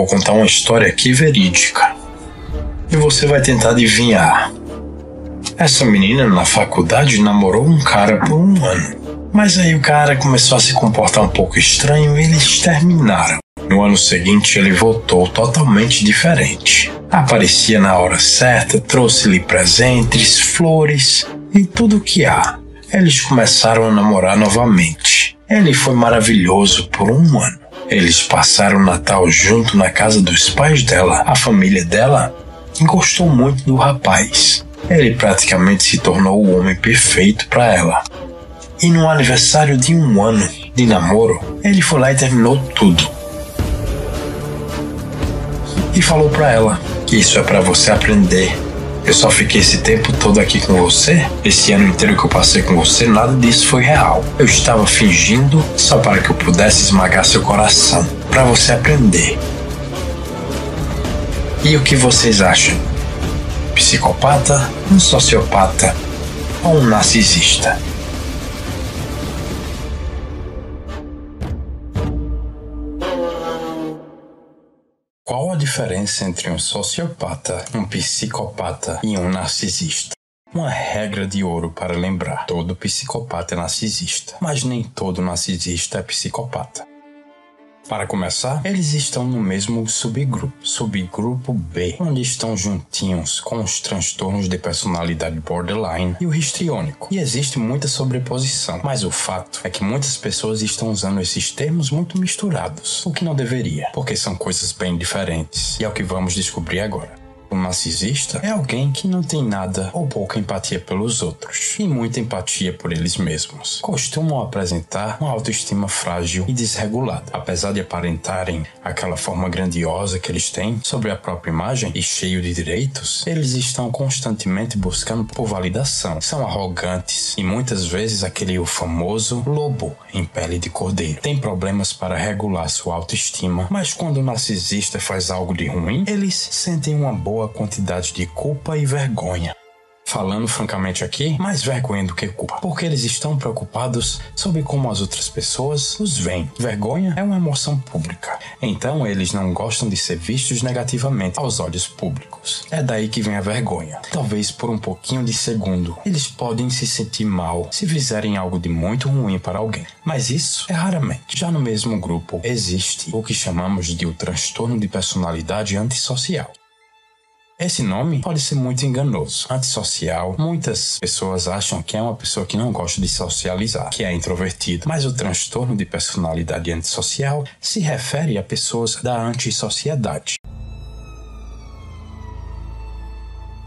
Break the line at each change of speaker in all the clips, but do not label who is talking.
vou contar uma história aqui verídica. E você vai tentar adivinhar. Essa menina na faculdade namorou um cara por um ano. Mas aí o cara começou a se comportar um pouco estranho e eles terminaram. No ano seguinte ele voltou totalmente diferente. Aparecia na hora certa, trouxe-lhe presentes, flores e tudo o que há. Eles começaram a namorar novamente. Ele foi maravilhoso por um ano. Eles passaram o Natal junto na casa dos pais dela. A família dela gostou muito do rapaz. Ele praticamente se tornou o homem perfeito para ela. E no aniversário de um ano de namoro, ele foi lá e terminou tudo. E falou para ela que isso é para você aprender eu só fiquei esse tempo todo aqui com você. Esse ano inteiro que eu passei com você, nada disso foi real. Eu estava fingindo só para que eu pudesse esmagar seu coração, para você aprender. E o que vocês acham? Psicopata, um sociopata ou um narcisista? Qual a diferença entre um sociopata, um psicopata e um narcisista? Uma regra de ouro para lembrar: todo psicopata é narcisista, mas nem todo narcisista é psicopata. Para começar, eles estão no mesmo subgrupo, subgrupo B, onde estão juntinhos com os transtornos de personalidade borderline e o histriônico. E existe muita sobreposição, mas o fato é que muitas pessoas estão usando esses termos muito misturados, o que não deveria, porque são coisas bem diferentes. E é o que vamos descobrir agora. O narcisista é alguém que não tem nada ou pouca empatia pelos outros e muita empatia por eles mesmos. Costumam apresentar uma autoestima frágil e desregulada. Apesar de aparentarem aquela forma grandiosa que eles têm sobre a própria imagem e cheio de direitos, eles estão constantemente buscando por validação. São arrogantes e muitas vezes aquele o famoso lobo em pele de cordeiro. Tem problemas para regular sua autoestima, mas quando o narcisista faz algo de ruim, eles sentem uma boa boa quantidade de culpa e vergonha. Falando francamente aqui, mais vergonha do que culpa, porque eles estão preocupados sobre como as outras pessoas os veem. Vergonha é uma emoção pública, então eles não gostam de ser vistos negativamente aos olhos públicos. É daí que vem a vergonha. Talvez por um pouquinho de segundo, eles podem se sentir mal se fizerem algo de muito ruim para alguém, mas isso é raramente. Já no mesmo grupo existe o que chamamos de o transtorno de personalidade antissocial. Esse nome pode ser muito enganoso. Antissocial, muitas pessoas acham que é uma pessoa que não gosta de socializar, que é introvertido. Mas o transtorno de personalidade antissocial se refere a pessoas da antissociedade.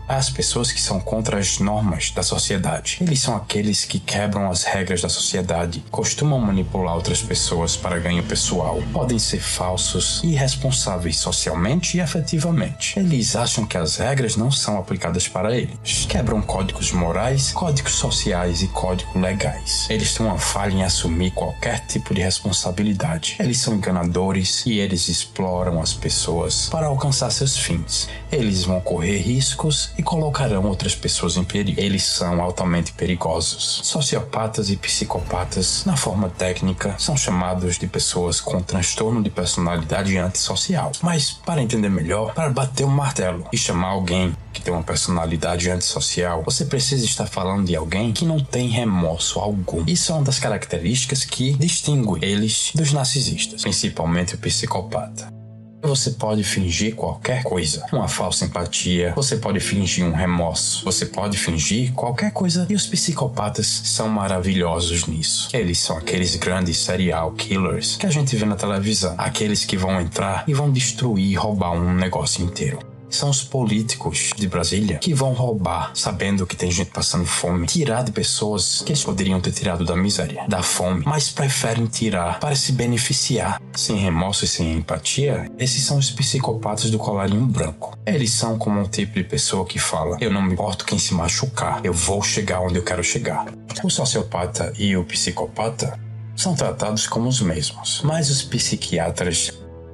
As pessoas que são contra as normas da sociedade. Eles são aqueles que quebram as regras da sociedade, costumam manipular outras pessoas para ganho pessoal, podem ser falsos e irresponsáveis socialmente e afetivamente. Eles acham que as regras não são aplicadas para eles, quebram códigos morais, códigos sociais e códigos legais. Eles têm uma falha em assumir qualquer tipo de responsabilidade. Eles são enganadores e eles exploram as pessoas para alcançar seus fins. Eles vão correr riscos e colocarão outras pessoas em perigo. Eles são altamente perigosos. Sociopatas e psicopatas, na forma técnica, são chamados de pessoas com transtorno de personalidade antissocial. Mas, para entender melhor, para bater um martelo e chamar alguém que tem uma personalidade antissocial, você precisa estar falando de alguém que não tem remorso algum. Isso é uma das características que distingue eles dos narcisistas, principalmente o psicopata. Você pode fingir qualquer coisa, uma falsa empatia, você pode fingir um remorso, você pode fingir qualquer coisa e os psicopatas são maravilhosos nisso. Eles são aqueles grandes serial killers que a gente vê na televisão, aqueles que vão entrar e vão destruir e roubar um negócio inteiro são os políticos de Brasília que vão roubar, sabendo que tem gente passando fome, tirar de pessoas que eles poderiam ter tirado da miséria, da fome, mas preferem tirar para se beneficiar. Sem remorso e sem empatia, esses são os psicopatas do colarinho branco. Eles são como um tipo de pessoa que fala: Eu não me importo quem se machucar, eu vou chegar onde eu quero chegar. O sociopata e o psicopata são tratados como os mesmos, mas os psiquiatras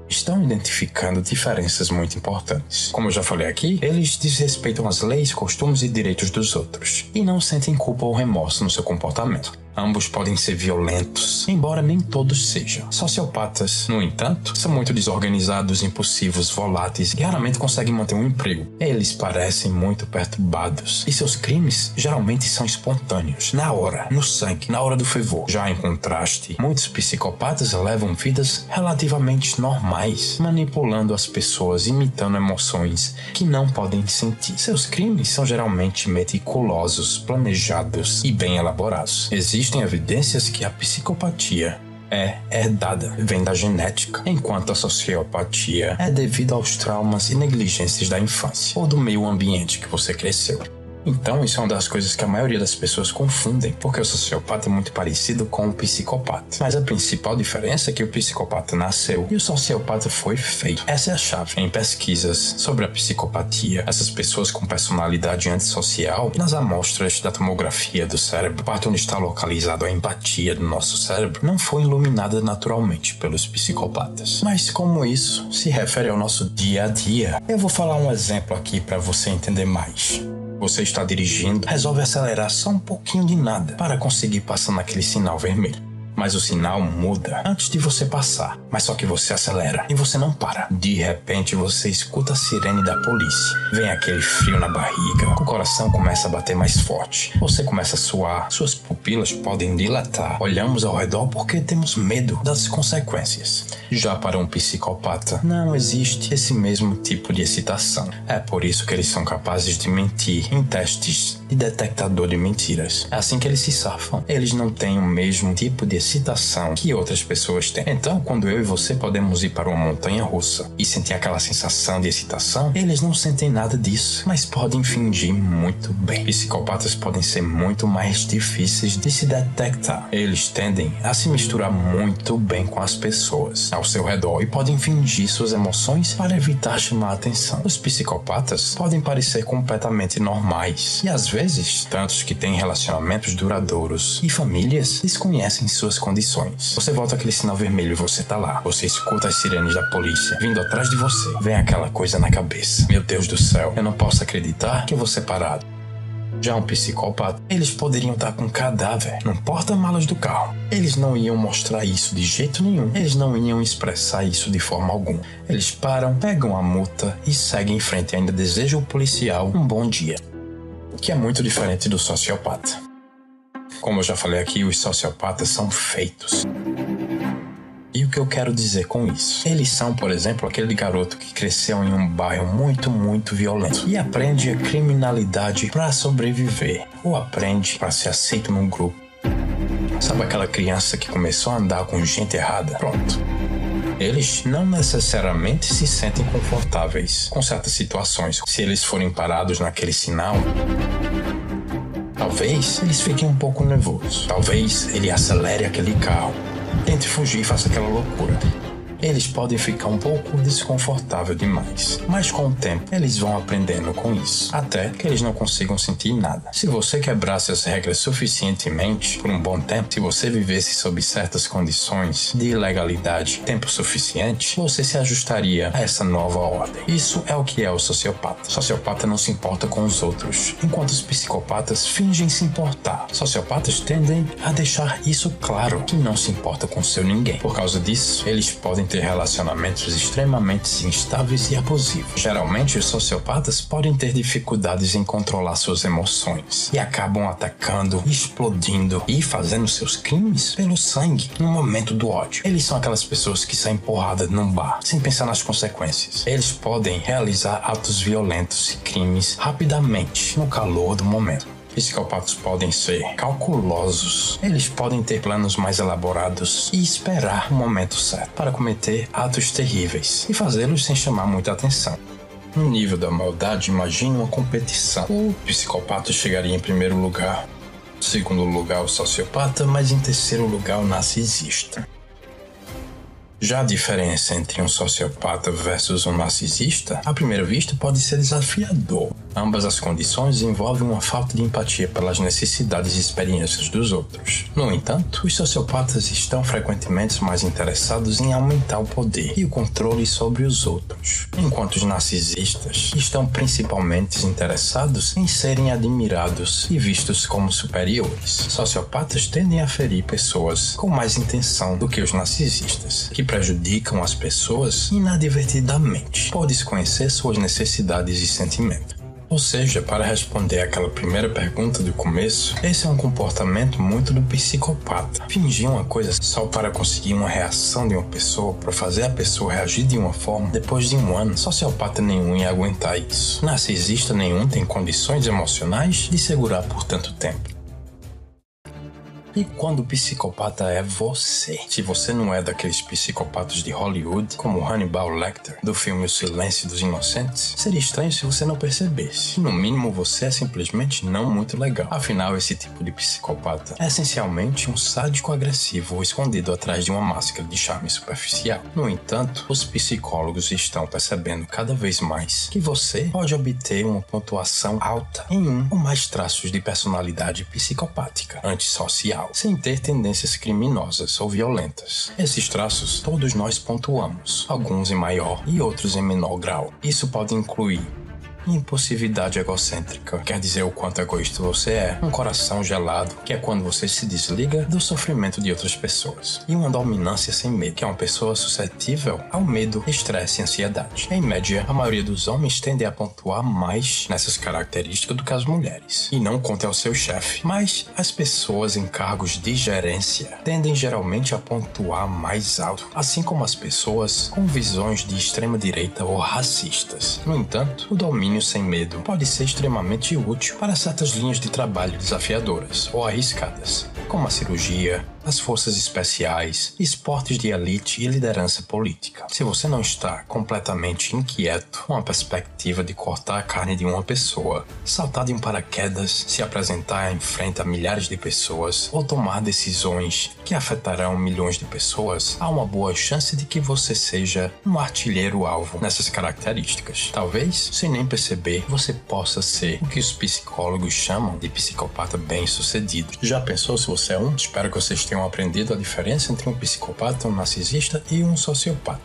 estão identificando diferenças muito importantes. Como eu já falei aqui, eles desrespeitam as leis, costumes e direitos dos outros e não sentem culpa ou remorso no seu comportamento. Ambos podem ser violentos, embora nem todos sejam. Sociopatas, no entanto, são muito desorganizados, impulsivos, voláteis e raramente conseguem manter um emprego. Eles parecem muito perturbados e seus crimes geralmente são espontâneos, na hora, no sangue, na hora do fervor. Já em contraste, muitos psicopatas levam vidas relativamente normais, manipulando as pessoas, imitando emoções que não podem sentir. Seus crimes são geralmente meticulosos, planejados e bem elaborados. Existem evidências que a psicopatia é herdada, vem da genética, enquanto a sociopatia é devido aos traumas e negligências da infância ou do meio ambiente que você cresceu. Então, isso é uma das coisas que a maioria das pessoas confundem, porque o sociopata é muito parecido com o psicopata. Mas a principal diferença é que o psicopata nasceu e o sociopata foi feito. Essa é a chave. Em pesquisas sobre a psicopatia, essas pessoas com personalidade antissocial, nas amostras da tomografia do cérebro, parte onde está localizada a empatia do nosso cérebro, não foi iluminada naturalmente pelos psicopatas. Mas como isso se refere ao nosso dia a dia, eu vou falar um exemplo aqui para você entender mais. Você está dirigindo, resolve acelerar só um pouquinho de nada para conseguir passar naquele sinal vermelho mas o sinal muda antes de você passar. Mas só que você acelera e você não para. De repente você escuta a sirene da polícia. Vem aquele frio na barriga, o coração começa a bater mais forte. Você começa a suar, suas pupilas podem dilatar. Olhamos ao redor porque temos medo das consequências. Já para um psicopata, não existe esse mesmo tipo de excitação. É por isso que eles são capazes de mentir em testes de detectador de mentiras. É assim que eles se safam. Eles não têm o mesmo tipo de excitação que outras pessoas têm. Então, quando eu e você podemos ir para uma montanha russa e sentir aquela sensação de excitação, eles não sentem nada disso, mas podem fingir muito bem. Psicopatas podem ser muito mais difíceis de se detectar. Eles tendem a se misturar muito bem com as pessoas ao seu redor e podem fingir suas emoções para evitar chamar a atenção. Os psicopatas podem parecer completamente normais e às vezes, tantos que têm relacionamentos duradouros e famílias desconhecem suas condições. Você volta aquele sinal vermelho e você tá lá. Você escuta as sirenes da polícia vindo atrás de você. Vem aquela coisa na cabeça. Meu Deus do céu, eu não posso acreditar que eu vou ser parado. Já um psicopata, eles poderiam estar com um cadáver no porta-malas do carro. Eles não iam mostrar isso de jeito nenhum. Eles não iam expressar isso de forma alguma. Eles param, pegam a multa e seguem em frente ainda desejam ao policial um bom dia. O que é muito diferente do sociopata. Como eu já falei aqui, os sociopatas são feitos. E o que eu quero dizer com isso? Eles são, por exemplo, aquele garoto que cresceu em um bairro muito, muito violento e aprende a criminalidade para sobreviver, ou aprende para ser aceito num grupo. Sabe aquela criança que começou a andar com gente errada? Pronto. Eles não necessariamente se sentem confortáveis com certas situações. Se eles forem parados naquele sinal, Talvez eles fiquem um pouco nervosos. Talvez ele acelere aquele carro, tente fugir e faça aquela loucura eles podem ficar um pouco desconfortável demais. Mas com o tempo, eles vão aprendendo com isso, até que eles não consigam sentir nada. Se você quebrasse as regras suficientemente por um bom tempo, se você vivesse sob certas condições de ilegalidade tempo suficiente, você se ajustaria a essa nova ordem. Isso é o que é o sociopata. O sociopata não se importa com os outros, enquanto os psicopatas fingem se importar. Sociopatas tendem a deixar isso claro, que não se importa com seu ninguém. Por causa disso, eles podem ter relacionamentos extremamente instáveis e abusivos. Geralmente, os sociopatas podem ter dificuldades em controlar suas emoções e acabam atacando, explodindo e fazendo seus crimes pelo sangue no momento do ódio. Eles são aquelas pessoas que saem porrada num bar sem pensar nas consequências. Eles podem realizar atos violentos e crimes rapidamente no calor do momento. Psicopatas podem ser calculosos. Eles podem ter planos mais elaborados e esperar o momento certo para cometer atos terríveis e fazê-los sem chamar muita atenção. No nível da maldade, imagine uma competição. O psicopata chegaria em primeiro lugar, segundo lugar o sociopata, mas em terceiro lugar o narcisista. Já a diferença entre um sociopata versus um narcisista, à primeira vista, pode ser desafiador. Ambas as condições envolvem uma falta de empatia pelas necessidades e experiências dos outros. No entanto, os sociopatas estão frequentemente mais interessados em aumentar o poder e o controle sobre os outros, enquanto os narcisistas estão principalmente interessados em serem admirados e vistos como superiores. Sociopatas tendem a ferir pessoas com mais intenção do que os narcisistas, que prejudicam as pessoas inadvertidamente por desconhecer suas necessidades e sentimentos. Ou seja, para responder aquela primeira pergunta do começo, esse é um comportamento muito do psicopata. Fingir uma coisa só para conseguir uma reação de uma pessoa, para fazer a pessoa reagir de uma forma, depois de um ano, sociopata nenhum ia aguentar isso. Narcisista nenhum tem condições emocionais de segurar por tanto tempo. E quando o psicopata é você? Se você não é daqueles psicopatas de Hollywood, como Hannibal Lecter, do filme O Silêncio dos Inocentes, seria estranho se você não percebesse. No mínimo, você é simplesmente não muito legal. Afinal, esse tipo de psicopata é essencialmente um sádico agressivo escondido atrás de uma máscara de charme superficial. No entanto, os psicólogos estão percebendo cada vez mais que você pode obter uma pontuação alta em um ou mais traços de personalidade psicopática, antissocial sem ter tendências criminosas ou violentas. Esses traços todos nós pontuamos, alguns em maior e outros em menor grau. Isso pode incluir Impulsividade egocêntrica quer dizer o quanto egoísta você é. Um coração gelado, que é quando você se desliga do sofrimento de outras pessoas. E uma dominância sem medo, que é uma pessoa suscetível ao medo, estresse e ansiedade. Em média, a maioria dos homens tende a pontuar mais nessas características do que as mulheres. E não conte ao seu chefe. Mas as pessoas em cargos de gerência tendem geralmente a pontuar mais alto, assim como as pessoas com visões de extrema direita ou racistas. No entanto, o domínio sem medo pode ser extremamente útil para certas linhas de trabalho desafiadoras ou arriscadas, como a cirurgia, as forças especiais, esportes de elite e liderança política. Se você não está completamente inquieto com a perspectiva de cortar a carne de uma pessoa, saltar de um paraquedas, se apresentar em frente a milhares de pessoas ou tomar decisões que afetarão milhões de pessoas, há uma boa chance de que você seja um artilheiro-alvo nessas características. Talvez, sem nem perceber, você possa ser o que os psicólogos chamam de psicopata bem-sucedido. Já pensou se você é um? Espero que vocês tenham aprendido a diferença entre um psicopata, um narcisista e um sociopata.